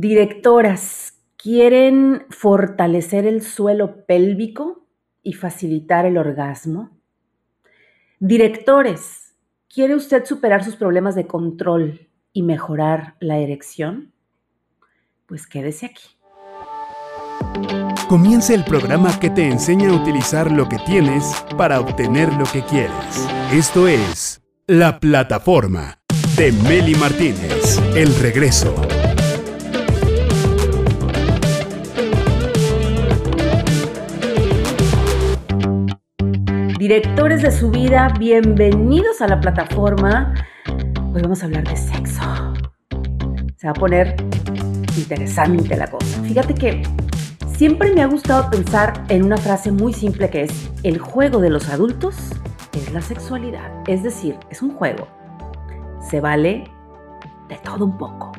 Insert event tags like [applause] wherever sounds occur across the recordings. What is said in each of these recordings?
Directoras, ¿quieren fortalecer el suelo pélvico y facilitar el orgasmo? Directores, ¿quiere usted superar sus problemas de control y mejorar la erección? Pues quédese aquí. Comienza el programa que te enseña a utilizar lo que tienes para obtener lo que quieres. Esto es La Plataforma de Meli Martínez. El regreso. Directores de su vida, bienvenidos a la plataforma. Hoy vamos a hablar de sexo. Se va a poner interesante la cosa. Fíjate que siempre me ha gustado pensar en una frase muy simple que es, el juego de los adultos es la sexualidad. Es decir, es un juego. Se vale de todo un poco.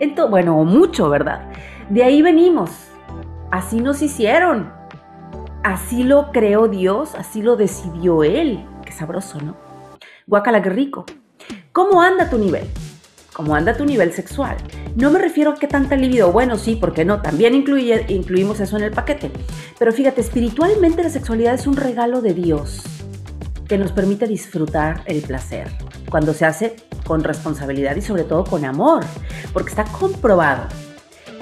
Entonces, bueno, mucho, ¿verdad? De ahí venimos. Así nos hicieron así lo creó Dios, así lo decidió Él. Qué sabroso, ¿no? Guacala, qué rico. ¿Cómo anda tu nivel? ¿Cómo anda tu nivel sexual? No me refiero a qué tanta libido. Bueno, sí, porque no? También incluimos eso en el paquete. Pero fíjate, espiritualmente la sexualidad es un regalo de Dios que nos permite disfrutar el placer cuando se hace con responsabilidad y sobre todo con amor. Porque está comprobado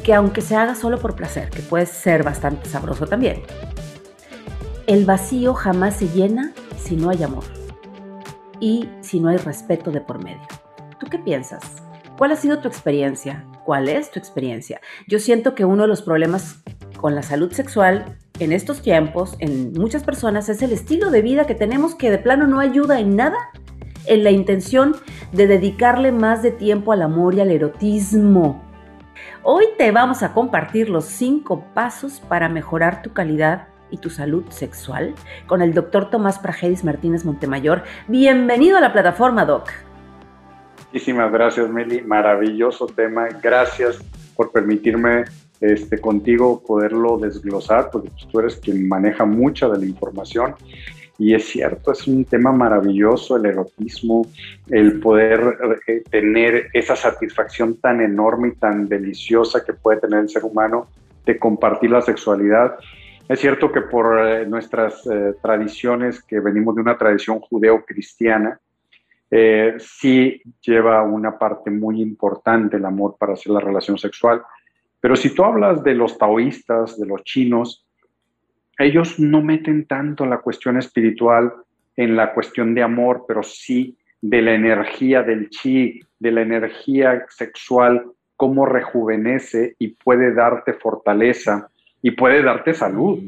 que aunque se haga solo por placer, que puede ser bastante sabroso también, el vacío jamás se llena si no hay amor y si no hay respeto de por medio. ¿Tú qué piensas? ¿Cuál ha sido tu experiencia? ¿Cuál es tu experiencia? Yo siento que uno de los problemas con la salud sexual en estos tiempos, en muchas personas, es el estilo de vida que tenemos que de plano no ayuda en nada en la intención de dedicarle más de tiempo al amor y al erotismo. Hoy te vamos a compartir los cinco pasos para mejorar tu calidad y tu salud sexual con el doctor Tomás Pragedis Martínez Montemayor. Bienvenido a la plataforma, Doc. Muchísimas gracias, Meli. Maravilloso tema. Gracias por permitirme este, contigo poderlo desglosar, porque pues, tú eres quien maneja mucha de la información. Y es cierto, es un tema maravilloso el erotismo, el poder eh, tener esa satisfacción tan enorme y tan deliciosa que puede tener el ser humano de compartir la sexualidad es cierto que por eh, nuestras eh, tradiciones, que venimos de una tradición judeo-cristiana, eh, sí lleva una parte muy importante el amor para hacer la relación sexual. Pero si tú hablas de los taoístas, de los chinos, ellos no meten tanto la cuestión espiritual en la cuestión de amor, pero sí de la energía del chi, de la energía sexual, cómo rejuvenece y puede darte fortaleza y puede darte salud.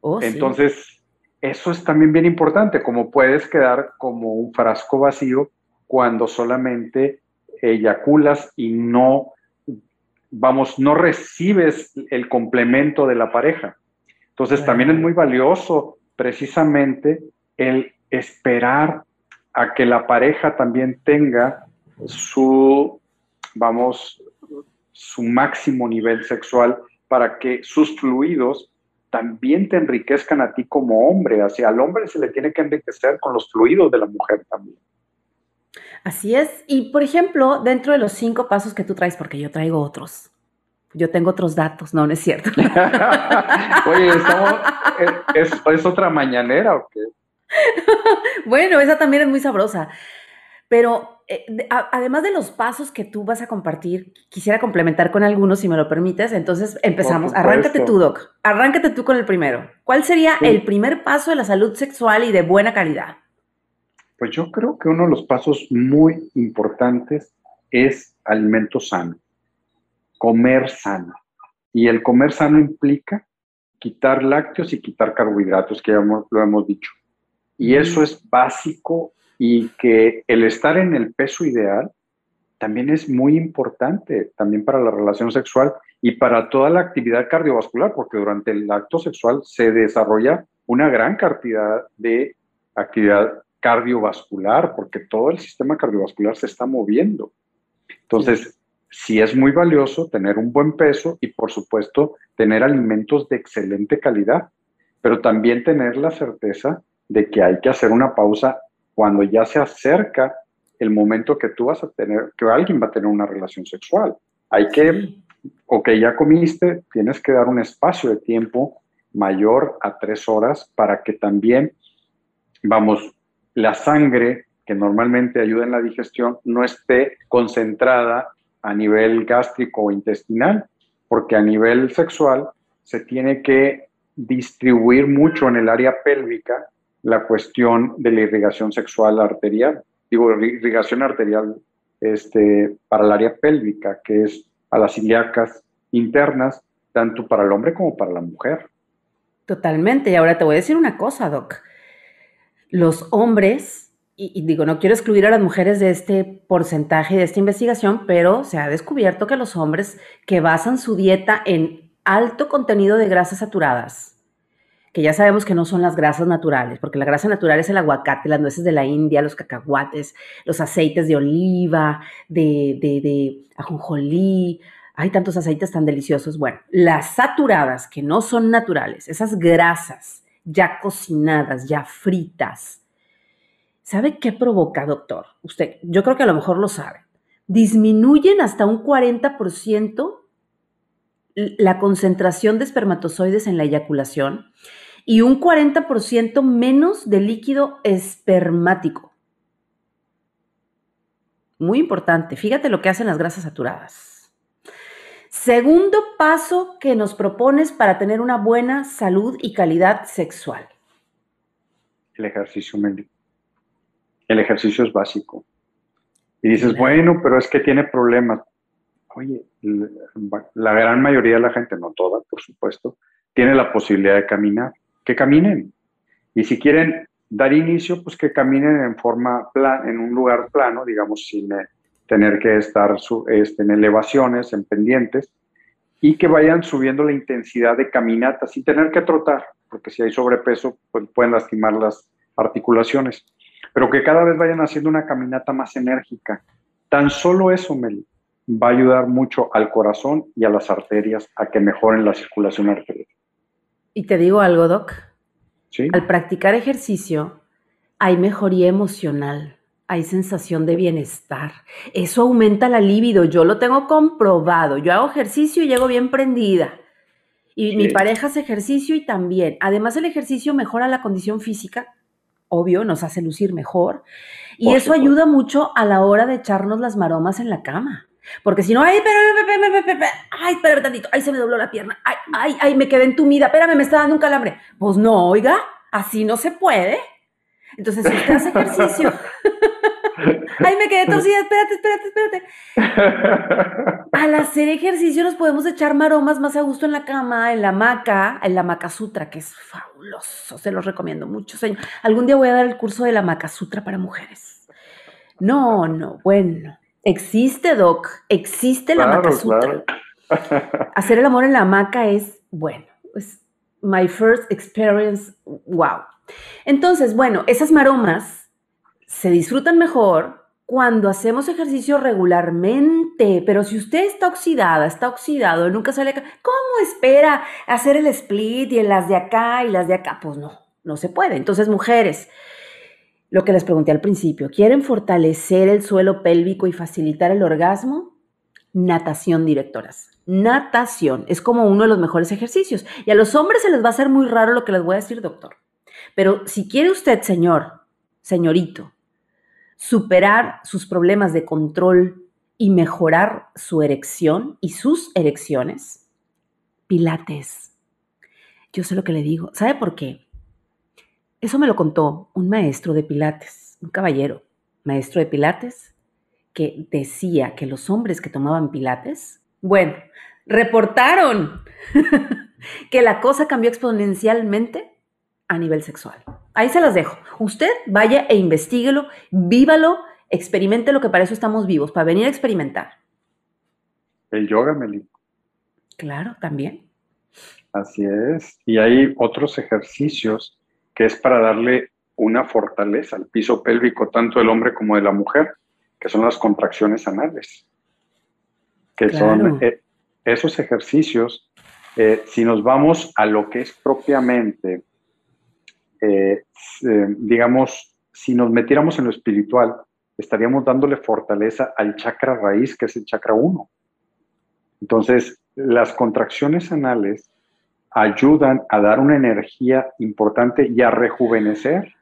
Oh, Entonces, eso es también bien importante, como puedes quedar como un frasco vacío cuando solamente eyaculas y no, vamos, no recibes el complemento de la pareja. Entonces, también es muy valioso precisamente el esperar a que la pareja también tenga su, vamos, su máximo nivel sexual para que sus fluidos también te enriquezcan a ti como hombre. Hacia al hombre se le tiene que enriquecer con los fluidos de la mujer también. Así es. Y por ejemplo, dentro de los cinco pasos que tú traes, porque yo traigo otros. Yo tengo otros datos, no, no es cierto. [laughs] Oye, ¿es, ¿es, otra mañanera o qué? [laughs] bueno, esa también es muy sabrosa. Pero eh, además de los pasos que tú vas a compartir, quisiera complementar con algunos, si me lo permites. Entonces empezamos. Arráncate tú, Doc. Arráncate tú con el primero. ¿Cuál sería el primer paso de la salud sexual y de buena calidad? Pues yo creo que uno de los pasos muy importantes es alimento sano, comer sano. Y el comer sano implica quitar lácteos y quitar carbohidratos, que ya lo hemos dicho. Y eso es básico y que el estar en el peso ideal también es muy importante, también para la relación sexual y para toda la actividad cardiovascular, porque durante el acto sexual se desarrolla una gran cantidad de actividad cardiovascular, porque todo el sistema cardiovascular se está moviendo. Entonces, sí es muy valioso tener un buen peso y, por supuesto, tener alimentos de excelente calidad, pero también tener la certeza de que hay que hacer una pausa cuando ya se acerca el momento que tú vas a tener, que alguien va a tener una relación sexual. Hay que ok, ya comiste, tienes que dar un espacio de tiempo mayor a tres horas para que también, vamos, la sangre que normalmente ayuda en la digestión no esté concentrada a nivel gástrico o intestinal, porque a nivel sexual se tiene que distribuir mucho en el área pélvica la cuestión de la irrigación sexual arterial. Digo, irrigación arterial este, para el área pélvica, que es a las ilíacas internas, tanto para el hombre como para la mujer. Totalmente. Y ahora te voy a decir una cosa, Doc. Los hombres, y, digo, no quiero excluir a las mujeres de este porcentaje, de esta investigación, pero se ha descubierto que los hombres que basan su dieta en alto contenido de grasas saturadas, que ya sabemos que no son las grasas naturales, porque la grasa natural es el aguacate, las nueces de la India, los cacahuates, los aceites de oliva, de, de, de ajonjolí, hay tantos aceites tan deliciosos. Bueno, las saturadas, que no son naturales, esas grasas ya cocinadas, ya fritas, ¿sabe qué provoca, doctor? Usted, yo creo que a lo mejor lo sabe. Disminuyen hasta un 40% la concentración de espermatozoides en la eyaculación y un 40% menos de líquido espermático. Muy importante, fíjate lo que hacen las grasas saturadas. Segundo paso que nos propones para tener una buena salud y calidad sexual. El ejercicio médico. El ejercicio es básico. Y dices, bueno, pero es que tiene problemas. Oye, la gran mayoría de la gente, no toda, por supuesto, tiene la posibilidad de caminar que caminen. Y si quieren dar inicio, pues que caminen en forma plan, en un lugar plano, digamos, sin eh, tener que estar este, en elevaciones, en pendientes, y que vayan subiendo la intensidad de caminata sin tener que trotar, porque si hay sobrepeso, pues pueden lastimar las articulaciones. Pero que cada vez vayan haciendo una caminata más enérgica. Tan solo eso, Meli, va a ayudar mucho al corazón y a las arterias a que mejoren la circulación arterial. Y te digo algo, Doc. Al practicar ejercicio hay mejoría emocional, hay sensación de bienestar. Eso aumenta la libido. Yo lo tengo comprobado. Yo hago ejercicio y llego bien prendida. Y mi pareja hace ejercicio y también. Además, el ejercicio mejora la condición física. Obvio, nos hace lucir mejor. Y eso ayuda mucho a la hora de echarnos las maromas en la cama. Porque si no, ay, espérame, espérame, ay, espérame tantito, ay, se me dobló la pierna, ay, ay, ay, me quedé entumida, espérame, me está dando un calambre. Pues no, oiga, así no se puede. Entonces, si usted hace ejercicio, [laughs] ay, me quedé torcida, espérate, espérate, espérate. [laughs] Al hacer ejercicio nos podemos echar maromas más a gusto en la cama, en la hamaca, en la Maca Sutra, que es fabuloso, se los recomiendo mucho, señor. Algún día voy a dar el curso de la Maca Sutra para mujeres. No, no, bueno. Existe, Doc, existe la claro, Sutra. [laughs] Hacer el amor en la hamaca es, bueno, es my first experience, wow. Entonces, bueno, esas maromas se disfrutan mejor cuando hacemos ejercicio regularmente, pero si usted está oxidada, está oxidado, nunca sale acá, ¿cómo espera hacer el split y en las de acá y las de acá? Pues no, no se puede. Entonces, mujeres, lo que les pregunté al principio, ¿quieren fortalecer el suelo pélvico y facilitar el orgasmo? Natación, directoras. Natación es como uno de los mejores ejercicios. Y a los hombres se les va a hacer muy raro lo que les voy a decir, doctor. Pero si quiere usted, señor, señorito, superar sus problemas de control y mejorar su erección y sus erecciones, pilates. Yo sé lo que le digo. ¿Sabe por qué? Eso me lo contó un maestro de Pilates, un caballero, maestro de Pilates, que decía que los hombres que tomaban Pilates, bueno, reportaron [laughs] que la cosa cambió exponencialmente a nivel sexual. Ahí se las dejo. Usted vaya e investiguelo, vívalo, experimente lo que para eso estamos vivos, para venir a experimentar. El yoga, Meli. Claro, también. Así es. Y hay otros ejercicios que es para darle una fortaleza al piso pélvico tanto del hombre como de la mujer, que son las contracciones anales, que son eh, esos ejercicios, eh, si nos vamos a lo que es propiamente, eh, digamos, si nos metiéramos en lo espiritual, estaríamos dándole fortaleza al chakra raíz, que es el chakra 1. Entonces, las contracciones anales ayudan a dar una energía importante y a rejuvenecer.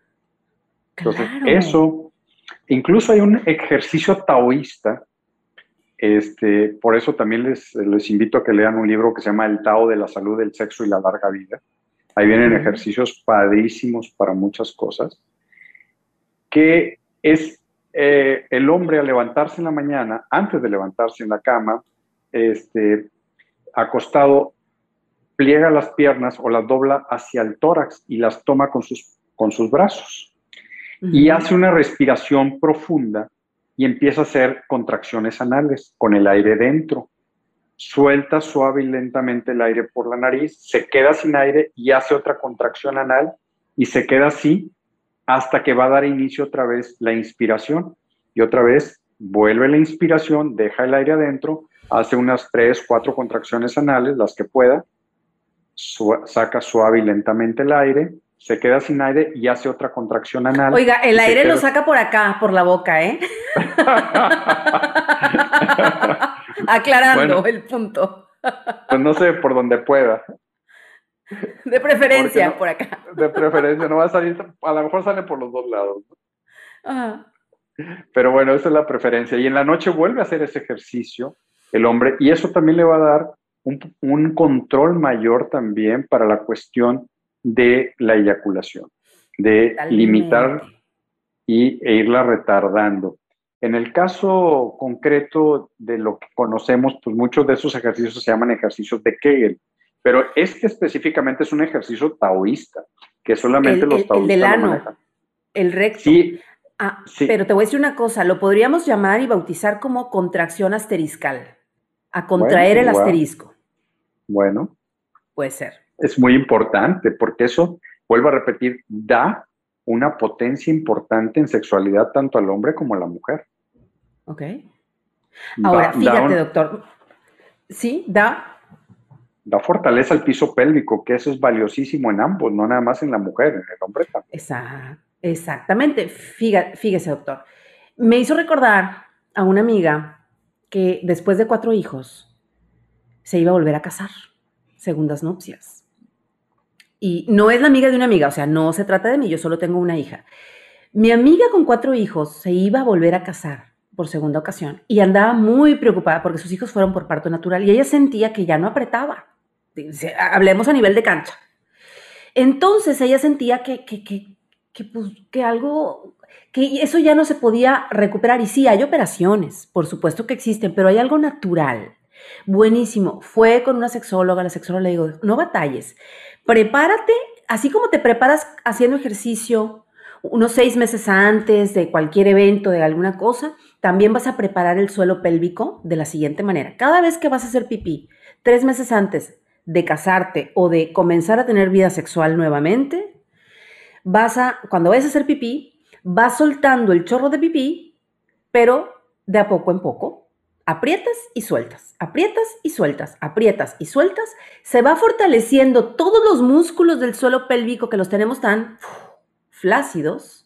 Entonces, eso, incluso hay un ejercicio taoísta, este, por eso también les, les invito a que lean un libro que se llama El Tao de la Salud, el Sexo y la Larga Vida. Ahí vienen ejercicios padrísimos para muchas cosas, que es eh, el hombre al levantarse en la mañana, antes de levantarse en la cama, este, acostado, pliega las piernas o las dobla hacia el tórax y las toma con sus, con sus brazos. Y hace una respiración profunda y empieza a hacer contracciones anales con el aire dentro. Suelta suave y lentamente el aire por la nariz, se queda sin aire y hace otra contracción anal y se queda así hasta que va a dar inicio otra vez la inspiración. Y otra vez vuelve la inspiración, deja el aire adentro, hace unas tres, cuatro contracciones anales, las que pueda, saca suave y lentamente el aire, se queda sin aire y hace otra contracción anal. Oiga, el aire lo saca por acá, por la boca, ¿eh? [laughs] Aclarando el punto. pues no sé, por donde pueda. De preferencia, por acá. De preferencia, no va a salir, a lo mejor sale por los dos lados. Pero bueno, esa es la preferencia. Y en la noche vuelve a hacer ese ejercicio el hombre y eso también le va a dar un, control mayor también para la cuestión de la eyaculación, de limitar y, e irla retardando. En el caso concreto de lo que conocemos, pues muchos de esos ejercicios se llaman ejercicios de Kegel, pero este específicamente es un ejercicio taoísta, que solamente los taoístas el del ano, El recto. Sí, ah, sí. Pero te voy a decir una cosa, lo podríamos llamar y bautizar como contracción asteriscal, a contraer el asterisco. Bueno. Puede ser. Es muy importante porque eso, vuelvo a repetir, da una potencia importante en sexualidad tanto al hombre como a la mujer. Ok. Ahora, fíjate, doctor. Sí, da da fortaleza al piso pélvico, que eso es valiosísimo en ambos, no nada más en la mujer, en el hombre también. exactamente. Fíjese, doctor. Me hizo recordar a una amiga que después de cuatro hijos se iba a volver a casar, segundas nupcias. Y no es la amiga de una amiga, o sea, no se trata de mí, yo solo tengo una hija. Mi amiga con cuatro hijos se iba a volver a casar por segunda ocasión y andaba muy preocupada porque sus hijos fueron por parto natural y ella sentía que ya no apretaba hablemos a nivel de cancha. Entonces ella sentía que, que, que, pues, que algo, que eso ya no se podía recuperar. Y sí, hay operaciones, por supuesto que existen, pero hay algo natural. Buenísimo. Fue con una sexóloga, la sexóloga le digo, no batalles, prepárate, así como te preparas haciendo ejercicio unos seis meses antes de cualquier evento, de alguna cosa, también vas a preparar el suelo pélvico de la siguiente manera. Cada vez que vas a hacer pipí, tres meses antes, de casarte o de comenzar a tener vida sexual nuevamente, vas a, cuando vayas a hacer pipí, vas soltando el chorro de pipí, pero de a poco en poco. Aprietas y sueltas, aprietas y sueltas, aprietas y sueltas. Se va fortaleciendo todos los músculos del suelo pélvico que los tenemos tan flácidos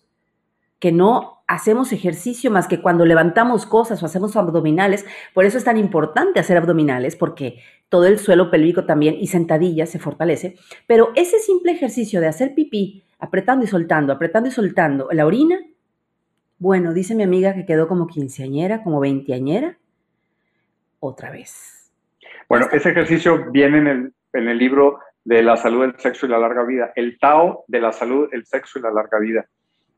que no hacemos ejercicio más que cuando levantamos cosas o hacemos abdominales. Por eso es tan importante hacer abdominales, porque todo el suelo pélvico también y sentadillas se fortalece. Pero ese simple ejercicio de hacer pipí, apretando y soltando, apretando y soltando la orina, bueno, dice mi amiga que quedó como quinceañera, como veinteañera, otra vez. Bueno, ese ejercicio viene en el, en el libro de la salud, el sexo y la larga vida, el Tao de la salud, el sexo y la larga vida.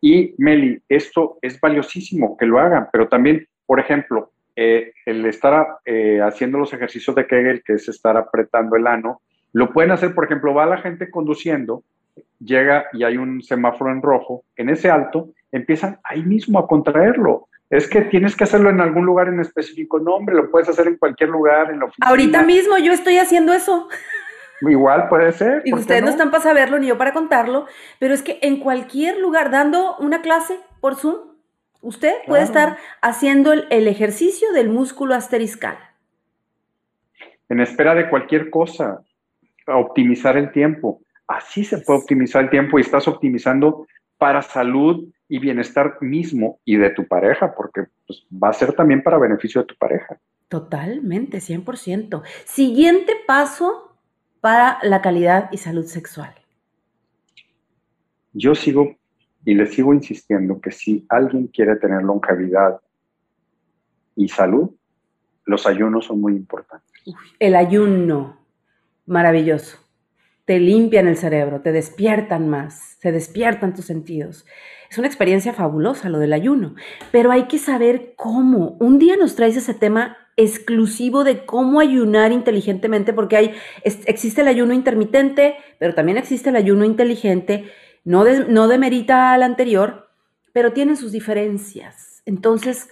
Y Meli, esto es valiosísimo que lo hagan, pero también, por ejemplo, eh, el estar eh, haciendo los ejercicios de Kegel, que es estar apretando el ano, lo pueden hacer, por ejemplo, va la gente conduciendo, llega y hay un semáforo en rojo, en ese alto, empiezan ahí mismo a contraerlo. Es que tienes que hacerlo en algún lugar en específico. No, hombre, lo puedes hacer en cualquier lugar, en la oficina. Ahorita mismo yo estoy haciendo eso. Igual puede ser. Y ustedes no? están para saberlo ni yo para contarlo, pero es que en cualquier lugar, dando una clase por Zoom, usted puede estar haciendo el, ejercicio del músculo asteriscal. En espera de cualquier cosa, optimizar el tiempo. Así se puede optimizar el tiempo y estás optimizando para salud y bienestar mismo y de tu pareja, porque pues, va a ser también para beneficio de tu pareja. Totalmente, 100%. Siguiente paso para la calidad y salud sexual. Yo sigo y le sigo insistiendo que si alguien quiere tener longevidad y salud, los ayunos son muy importantes. El ayuno, maravilloso. Te limpian el cerebro, te despiertan más, se despiertan tus sentidos. Es una experiencia fabulosa lo del ayuno, pero hay que saber cómo. Un día nos traes ese tema exclusivo de cómo ayunar inteligentemente, porque hay, existe el ayuno intermitente, pero también existe el ayuno inteligente, no, no demerita al anterior, pero tienen sus diferencias. Entonces,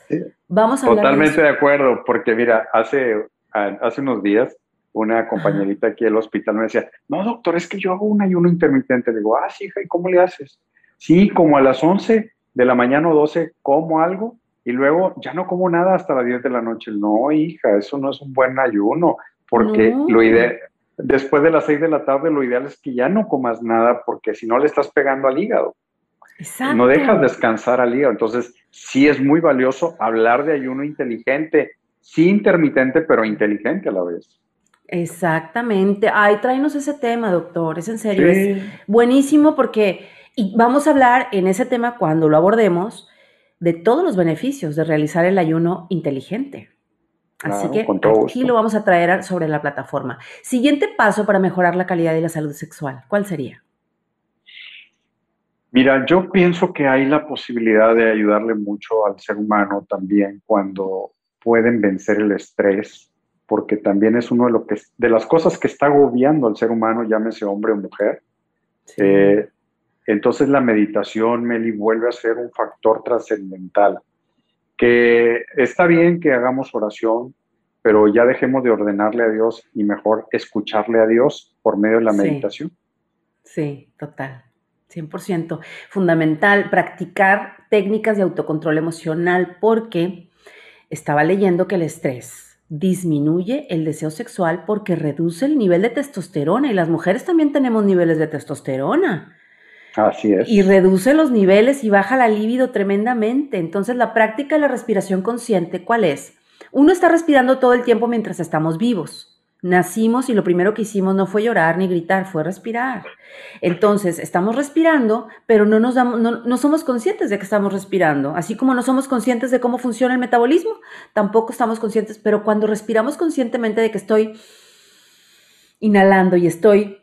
vamos a hablar Totalmente de, acuerdo, porque mira, hace, hace unos días una compañerita aquí del hospital me decía, no, doctor, es que yo hago un ayuno intermitente. Le digo, ah, sí, hija, ¿y cómo le haces? Sí, como a las 11 de la mañana o 12 como algo y luego ya no como nada hasta las 10 de la noche. No, hija, eso no es un buen ayuno, porque lo ideal, después de las 6 de la tarde, lo ideal es que ya no comas nada, porque si no le estás pegando al hígado. Exacto. No dejas descansar al hígado. Entonces, sí es muy valioso hablar de ayuno inteligente, sí intermitente, pero inteligente a la vez. Exactamente. Ay, tráenos ese tema, doctor. Es en serio. Es buenísimo porque, y vamos a hablar en ese tema cuando lo abordemos, de todos los beneficios de realizar el ayuno inteligente. Así que aquí lo vamos a traer sobre la plataforma. Siguiente paso para mejorar la calidad y la salud sexual, ¿cuál sería? Mira, yo pienso que hay la posibilidad de ayudarle mucho al ser humano también cuando pueden vencer el estrés, porque también es uno de, lo que, de las cosas que está agobiando al ser humano, llámese hombre o mujer. Eh, entonces la meditación, Meli, vuelve a ser un factor trascendental, que está bien que hagamos oración, pero ya dejemos de ordenarle a Dios y mejor escucharle a Dios por medio de la meditación. Sí, total, 100%. Fundamental practicar técnicas de autocontrol emocional porque estaba leyendo que el estrés disminuye el deseo sexual porque reduce el nivel de testosterona y las mujeres también tenemos niveles de testosterona. Así es. Y reduce los niveles y baja la libido tremendamente. Entonces, la práctica de la respiración consciente, ¿cuál es? Uno está respirando todo el tiempo mientras estamos vivos. Nacimos y lo primero que hicimos no fue llorar ni gritar, fue respirar. Entonces, estamos respirando, pero no, nos damos, no, no, somos conscientes de que estamos respirando. Así como no somos conscientes de cómo funciona el metabolismo, tampoco estamos conscientes, pero cuando respiramos conscientemente de que estoy inhalando y estoy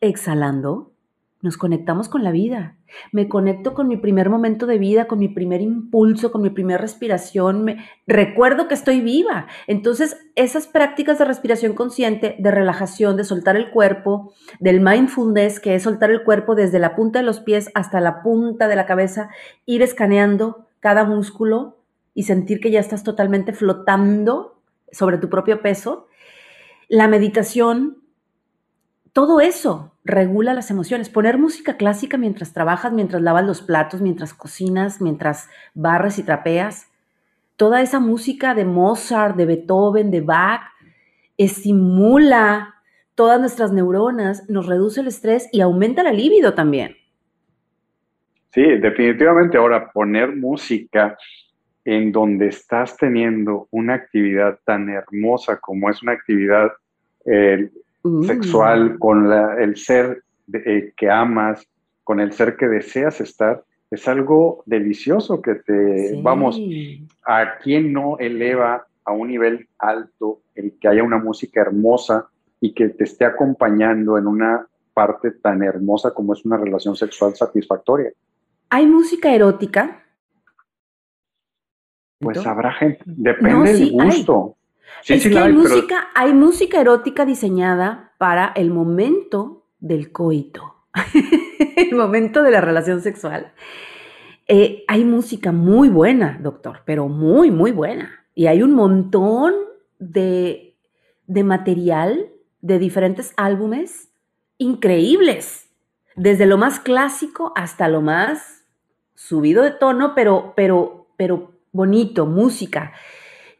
exhalando, nos conectamos con la vida. Me conecto con mi primer momento de vida, con mi primer impulso, con mi primera respiración. Me, recuerdo que estoy viva. Entonces, esas prácticas de respiración consciente, de relajación, de soltar el cuerpo, del mindfulness, que es soltar el cuerpo desde la punta de los pies hasta la punta de la cabeza, ir escaneando cada músculo y sentir que ya estás totalmente flotando sobre tu propio peso. La meditación, todo eso regula las emociones. Poner música clásica mientras trabajas, mientras lavas los platos, mientras cocinas, mientras barres y trapeas. Toda esa música de Mozart, de Beethoven, de Bach, estimula todas nuestras neuronas, nos reduce el estrés y aumenta la libido también. Sí, definitivamente. Ahora, poner música en donde estás teniendo una actividad tan hermosa como es una actividad eh, Sexual, con el ser eh, que amas, con el ser que deseas estar, es algo delicioso que te, vamos, a quien no eleva a un nivel alto el que haya una música hermosa y que te esté acompañando en una parte tan hermosa como es una relación sexual satisfactoria. ¿Hay música erótica? Pues habrá gente, depende del gusto es que hay, música, hay música erótica diseñada para el momento del coito, [laughs] el momento de la relación sexual. Eh, hay música muy buena, doctor, pero muy, muy buena. Y hay un montón de, de material de diferentes álbumes increíbles, desde lo más clásico hasta lo más subido de tono, pero, pero, pero bonito, música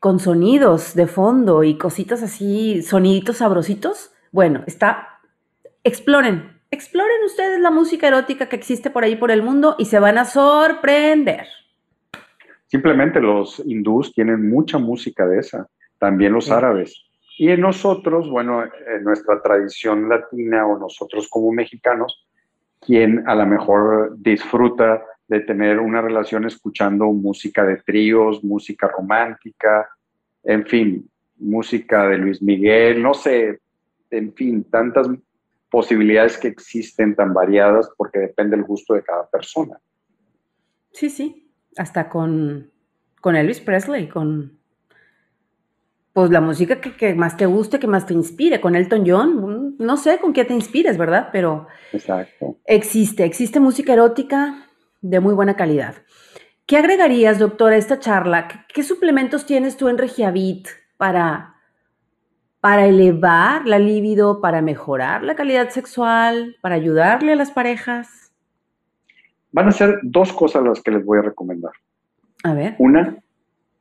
con sonidos de fondo y cositas así, soniditos sabrositos. Bueno, está, exploren, exploren ustedes la música erótica que existe por ahí por el mundo y se van a sorprender. simplemente los hindús tienen mucha música de esa, también los árabes. Y en nosotros, bueno, en nuestra tradición latina o nosotros como mexicanos, quien a lo mejor disfruta de tener una relación escuchando música de tríos, música romántica, en fin, música de Luis Miguel, no sé, en fin, tantas posibilidades que existen tan variadas porque depende del gusto de cada persona. Sí, sí, hasta con, con Elvis Presley, con pues la música que, más te guste, que más te inspire, con Elton John, no sé con qué te inspires, ¿verdad? Pero Exacto. existe, existe música erótica de muy buena calidad. ¿Qué agregarías, doctora, a esta charla? ¿Qué, suplementos tienes tú en Regiavit para, para elevar la libido, para mejorar la calidad sexual, para ayudarle a las parejas? Van a ser dos cosas las que les voy a recomendar. A ver. Una,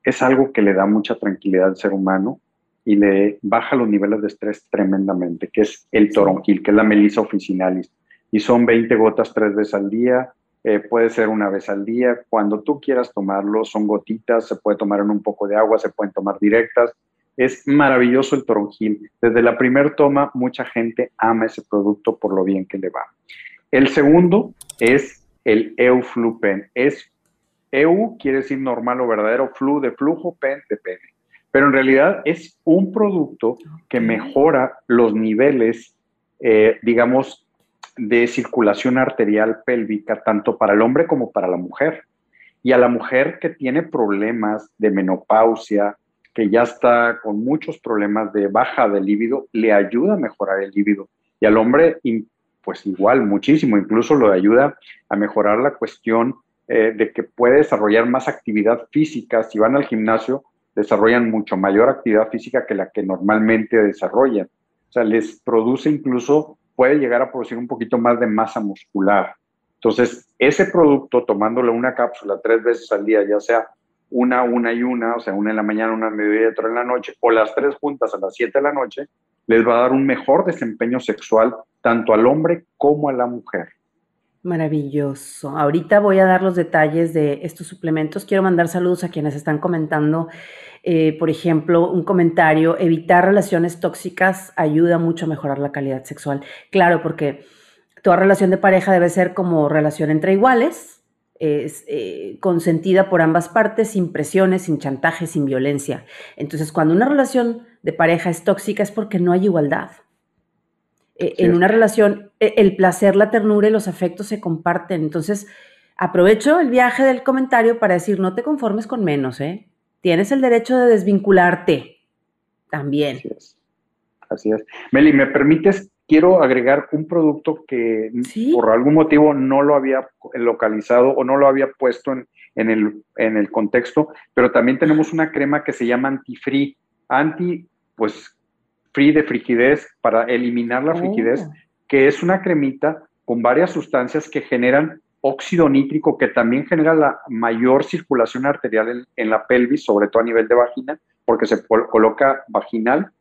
es algo que le da mucha tranquilidad al ser humano y le baja los niveles de estrés tremendamente, que es el toronjil, que es la melisa officinalis. Y son 20 gotas tres veces al día, eh, puede ser una vez al día, cuando tú quieras tomarlo, son gotitas, se puede tomar en un poco de agua, se pueden tomar directas. Es maravilloso el toronjil. Desde la primera toma, mucha gente ama ese producto por lo bien que le va. El segundo es el Euflupen. Es EU quiere decir normal o verdadero, flu de flujo, pen de pene. Pero en realidad es un producto que mejora los niveles, eh, digamos, de circulación arterial pélvica, tanto para el hombre como para la mujer. Y a la mujer que tiene problemas de menopausia, que ya está con muchos problemas de baja de líbido, le ayuda a mejorar el líbido. Y al hombre, pues igual, muchísimo, incluso lo ayuda a mejorar la cuestión eh, de que puede desarrollar más actividad física. Si van al gimnasio, desarrollan mucho mayor actividad física que la que normalmente desarrollan. O sea, les produce incluso, puede llegar a producir un poquito más de masa muscular. Entonces, ese producto, tomándole una cápsula tres veces al día, ya sea una, una y una, o sea, una en la mañana, una en mediodía y otra en la noche, o las tres juntas a las siete de la noche, les va a dar un mejor desempeño sexual tanto al hombre como a la mujer. Maravilloso. Ahorita voy a dar los detalles de estos suplementos. Quiero mandar saludos a quienes están comentando. Eh, por ejemplo, un comentario, evitar relaciones tóxicas ayuda mucho a mejorar la calidad sexual. Claro, porque toda relación de pareja debe ser como relación entre iguales, es eh, consentida por ambas partes, sin presiones, sin chantaje, sin violencia. Entonces, cuando una relación de pareja es tóxica es porque no hay igualdad. Eh, en una relación, eh, el placer, la ternura y los afectos se comparten. Entonces, aprovecho el viaje del comentario para decir, no te conformes con menos, ¿eh? Tienes el derecho de desvincularte también. Así es. Así es. Meli, ¿me permites? Quiero agregar un producto que por algún motivo no lo había localizado o no lo había puesto en, en, el, en el contexto, pero también tenemos una crema que se llama anti-free. Anti, pues free de frigidez para eliminar la frigidez, oh. que es una cremita con varias sustancias que generan óxido nítrico, que también genera la mayor circulación arterial en, la pelvis, sobre todo a nivel de vagina, porque se coloca vaginal,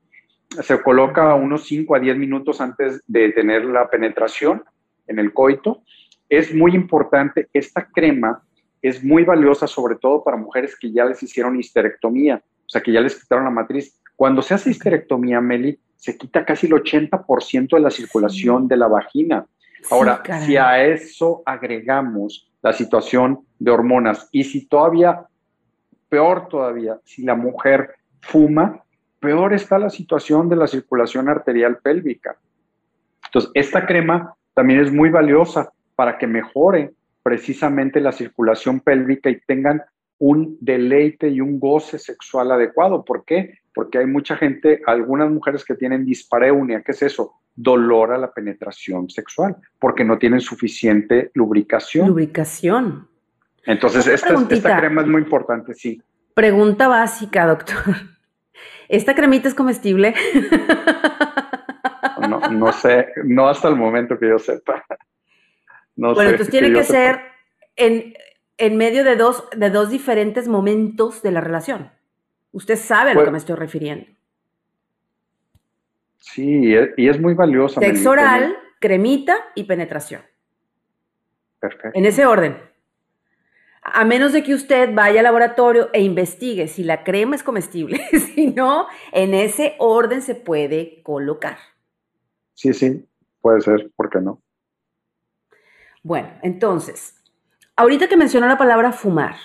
se coloca unos 5 a 10 minutos antes de tener la penetración en el coito. Es muy importante, esta crema es muy valiosa, sobre todo para mujeres que ya les hicieron histerectomía, o sea, que ya les quitaron la matriz cuando se hace histerectomía, Meli, se quita casi el 80% de la circulación de la vagina. Ahora, si a eso agregamos la situación de hormonas y si todavía, peor todavía, si la mujer fuma, peor está la situación de la circulación arterial pélvica. Entonces, esta crema también es muy valiosa para que mejore precisamente la circulación pélvica y tengan un deleite y un goce sexual adecuado. ¿Por qué? Porque hay mucha gente, algunas mujeres que tienen dispareunia, ¿qué es eso? Dolor a la penetración sexual, porque no tienen suficiente lubricación. Lubricación. Entonces, esta, esta crema es muy importante, sí. Pregunta básica, doctor. ¿Esta cremita es comestible? No, no sé, no hasta el momento que yo sepa. No bueno, entonces tiene que, ser en, en medio de dos, de dos diferentes momentos de la relación. Usted sabe a lo que me estoy refiriendo. Sí, y es muy valiosa. Sexo oral, cremita y penetración. Perfecto. En ese orden. A menos de que usted vaya al laboratorio e investigue si la crema es comestible, [laughs] si no, en ese orden se puede colocar. Sí, sí, puede ser, ¿por qué no? Bueno, entonces, ahorita que mencionó la palabra fumar,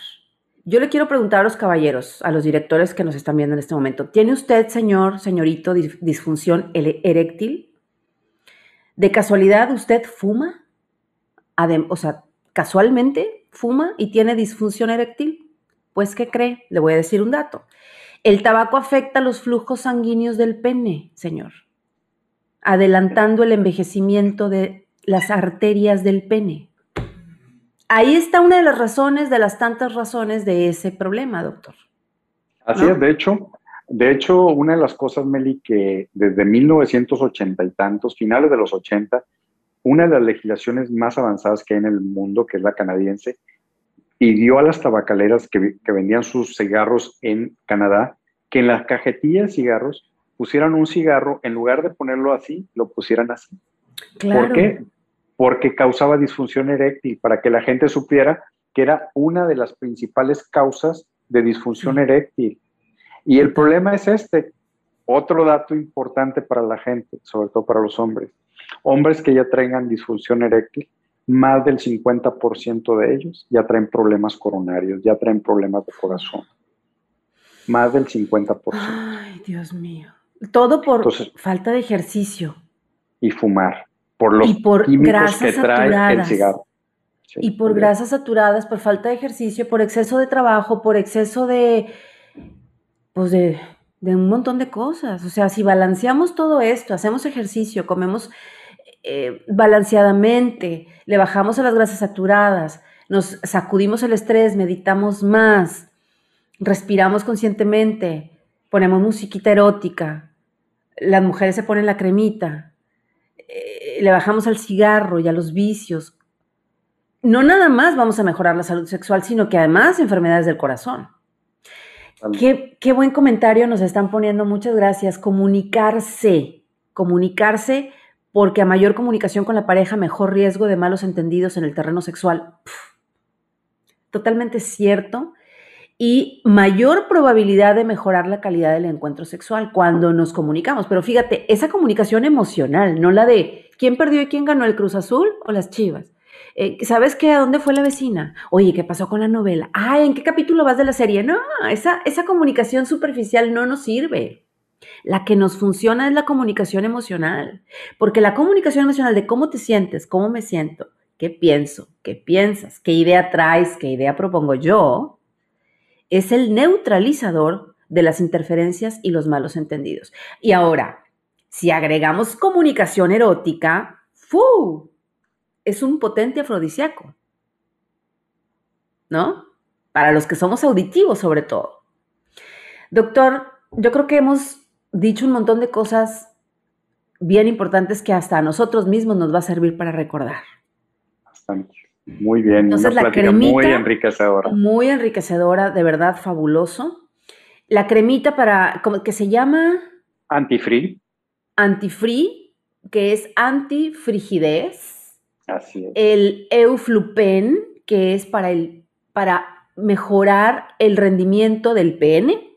yo le quiero preguntar a los caballeros, a los directores que nos están viendo en este momento, ¿tiene usted, señor, señorito, disfunción eréctil? ¿De casualidad usted fuma? o sea, casualmente fuma y tiene disfunción eréctil. Pues, ¿qué cree? Le voy a decir un dato. El tabaco afecta los flujos sanguíneos del pene, señor, adelantando el envejecimiento de las arterias del pene. Ahí está una de las razones, de las tantas razones de ese problema, doctor. Así es, de hecho, de hecho, una de las cosas, Meli, que desde 1980 y tantos, finales de los 80, una de las legislaciones más avanzadas que hay en el mundo, que es la canadiense, pidió a las tabacaleras que, vendían sus cigarros en Canadá que en las cajetillas de cigarros pusieran un cigarro, en lugar de ponerlo así, lo pusieran así. ¿Por qué? Porque causaba disfunción eréctil, para que la gente supiera que era una de las principales causas de disfunción eréctil. Y el problema es este, otro dato importante para la gente, sobre todo para los hombres. Hombres que ya traigan disfunción eréctil, más del 50% de ellos ya traen problemas coronarios, ya traen problemas de corazón. Más del 50%. Ay, Dios mío. Todo por falta de ejercicio. Y fumar. Por los y por grasas que trae el cigarro. y por grasas saturadas, por falta de ejercicio, por exceso de trabajo, por exceso de, pues de, de un montón de cosas. O sea, si balanceamos todo esto, hacemos ejercicio, comemos eh, balanceadamente, le bajamos a las grasas saturadas, nos sacudimos el estrés, meditamos más, respiramos conscientemente, ponemos musiquita erótica, las mujeres se ponen la cremita, le bajamos al cigarro y a los vicios. No nada más vamos a mejorar la salud sexual, sino que además enfermedades del corazón. Qué, qué, buen comentario nos están poniendo, muchas gracias. Comunicarse, comunicarse porque a mayor comunicación con la pareja, mejor riesgo de malos entendidos en el terreno sexual. totalmente cierto. Y mayor probabilidad de mejorar la calidad del encuentro sexual cuando nos comunicamos. Pero fíjate, esa comunicación emocional, no la de quién perdió y quién ganó el Cruz Azul o las Chivas. Eh, ¿Sabes qué? ¿A dónde fue la vecina? Oye, ¿qué pasó con la novela? Ah, ¿en qué capítulo vas de la serie? No, esa, esa comunicación superficial no nos sirve. La que nos funciona es la comunicación emocional, porque la comunicación emocional de cómo te sientes, cómo me siento, qué pienso, qué piensas, qué idea traes, qué idea propongo yo, es el neutralizador de las interferencias y los malos entendidos. Y ahora, si agregamos comunicación erótica, ¡fu! Es un potente afrodisíaco. ¿No? Para los que somos auditivos sobre todo. Doctor, yo creo que hemos dicho un montón de cosas bien importantes que hasta a nosotros mismos nos va a servir para recordar. Bastante. Muy bien. Entonces, la cremita, muy enriquecedora. Muy enriquecedora, de verdad, fabuloso. La cremita para, que se llama... Antifree. Antifree, que es antifrigidez. Así es. El Euflupen, que es para, el, para mejorar el rendimiento del pene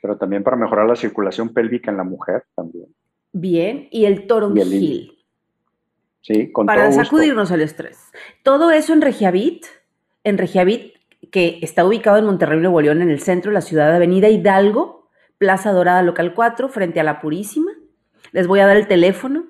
pero también para mejorar la circulación pélvica en la mujer también. Bien, y el toronjil. Sí, con Para sacudirnos el estrés. Todo eso en Regiavit, en Regiavit, que está ubicado en Monterrey, Nuevo León, en el centro de la ciudad, Avenida Hidalgo, Plaza Dorada, local 4, frente a la Purísima. Les voy a dar el teléfono.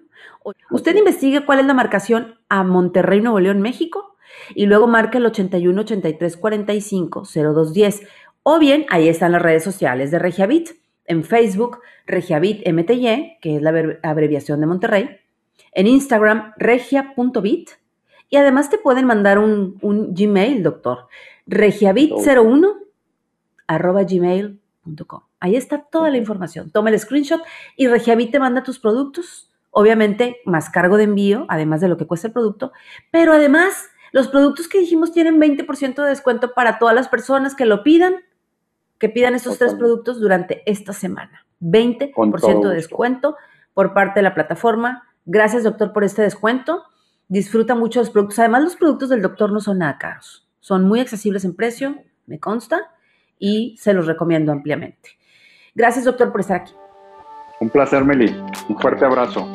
Usted investigue cuál es la marcación a Monterrey, Nuevo León, México, y luego marca el 81 83 45 0210 o bien ahí están las redes sociales de Regiabit. En Facebook, Regiabit MTY, que es la abreviación de Monterrey. En Instagram, regia.bit. Y además te pueden mandar un, Gmail, doctor. regiabit01 arroba gmail.com. Ahí está toda la información. Toma el screenshot y Regiabit te manda tus productos. Obviamente, más cargo de envío, además de lo que cuesta el producto. Pero además, los productos que dijimos tienen 20% de descuento para todas las personas que lo pidan que pidan esos tres productos durante esta semana. 20% de descuento por parte de la plataforma. Gracias, doctor, por este descuento. Disfruta mucho los productos. Además, los productos del doctor no son nada caros. Son muy accesibles en precio, me consta, y se los recomiendo ampliamente. Gracias, doctor, por estar aquí. Un placer, Meli. Un fuerte abrazo.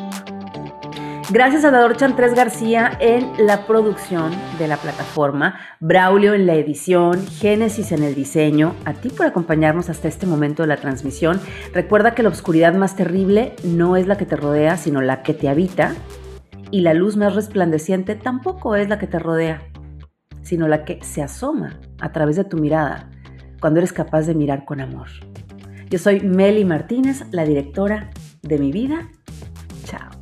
Gracias a Dador Chantres García en la producción de la plataforma, Braulio en la edición, Génesis en el diseño, a ti por acompañarnos hasta este momento de la transmisión. Recuerda que la oscuridad más terrible no es la que te rodea, sino la que te habita, y la luz más resplandeciente tampoco es la que te rodea, sino la que se asoma a través de tu mirada cuando eres capaz de mirar con amor. Yo soy Meli Martínez, la directora de mi vida. Chao.